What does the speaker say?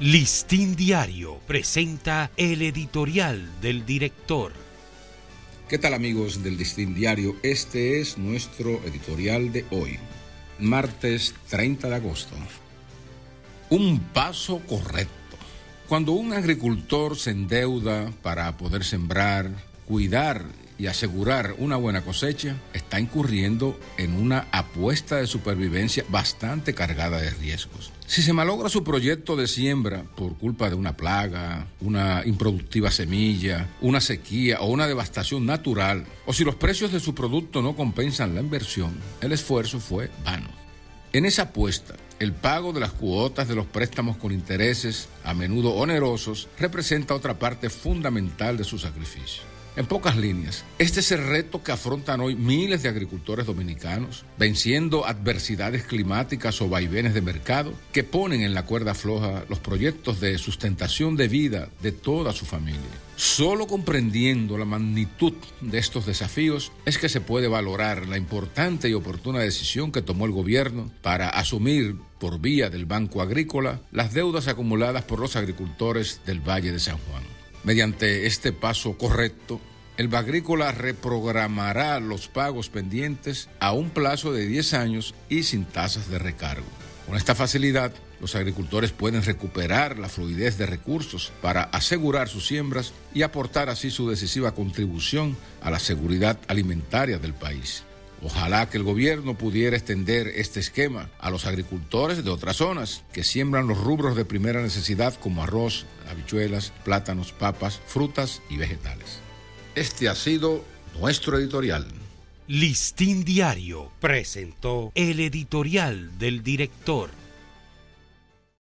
Listín Diario presenta el editorial del director. ¿Qué tal amigos del Listín Diario? Este es nuestro editorial de hoy, martes 30 de agosto. Un paso correcto. Cuando un agricultor se endeuda para poder sembrar, cuidar y asegurar una buena cosecha, está incurriendo en una apuesta de supervivencia bastante cargada de riesgos. Si se malogra su proyecto de siembra por culpa de una plaga, una improductiva semilla, una sequía o una devastación natural, o si los precios de su producto no compensan la inversión, el esfuerzo fue vano. En esa apuesta, el pago de las cuotas de los préstamos con intereses, a menudo onerosos, representa otra parte fundamental de su sacrificio. En pocas líneas, este es el reto que afrontan hoy miles de agricultores dominicanos, venciendo adversidades climáticas o vaivenes de mercado que ponen en la cuerda floja los proyectos de sustentación de vida de toda su familia. Solo comprendiendo la magnitud de estos desafíos es que se puede valorar la importante y oportuna decisión que tomó el gobierno para asumir por vía del Banco Agrícola las deudas acumuladas por los agricultores del Valle de San Juan. Mediante este paso correcto, el Bagrícola reprogramará los pagos pendientes a un plazo de 10 años y sin tasas de recargo. Con esta facilidad, los agricultores pueden recuperar la fluidez de recursos para asegurar sus siembras y aportar así su decisiva contribución a la seguridad alimentaria del país. Ojalá que el gobierno pudiera extender este esquema a los agricultores de otras zonas que siembran los rubros de primera necesidad como arroz, habichuelas, plátanos, papas, frutas y vegetales. Este ha sido nuestro editorial. Listín Diario presentó el editorial del director.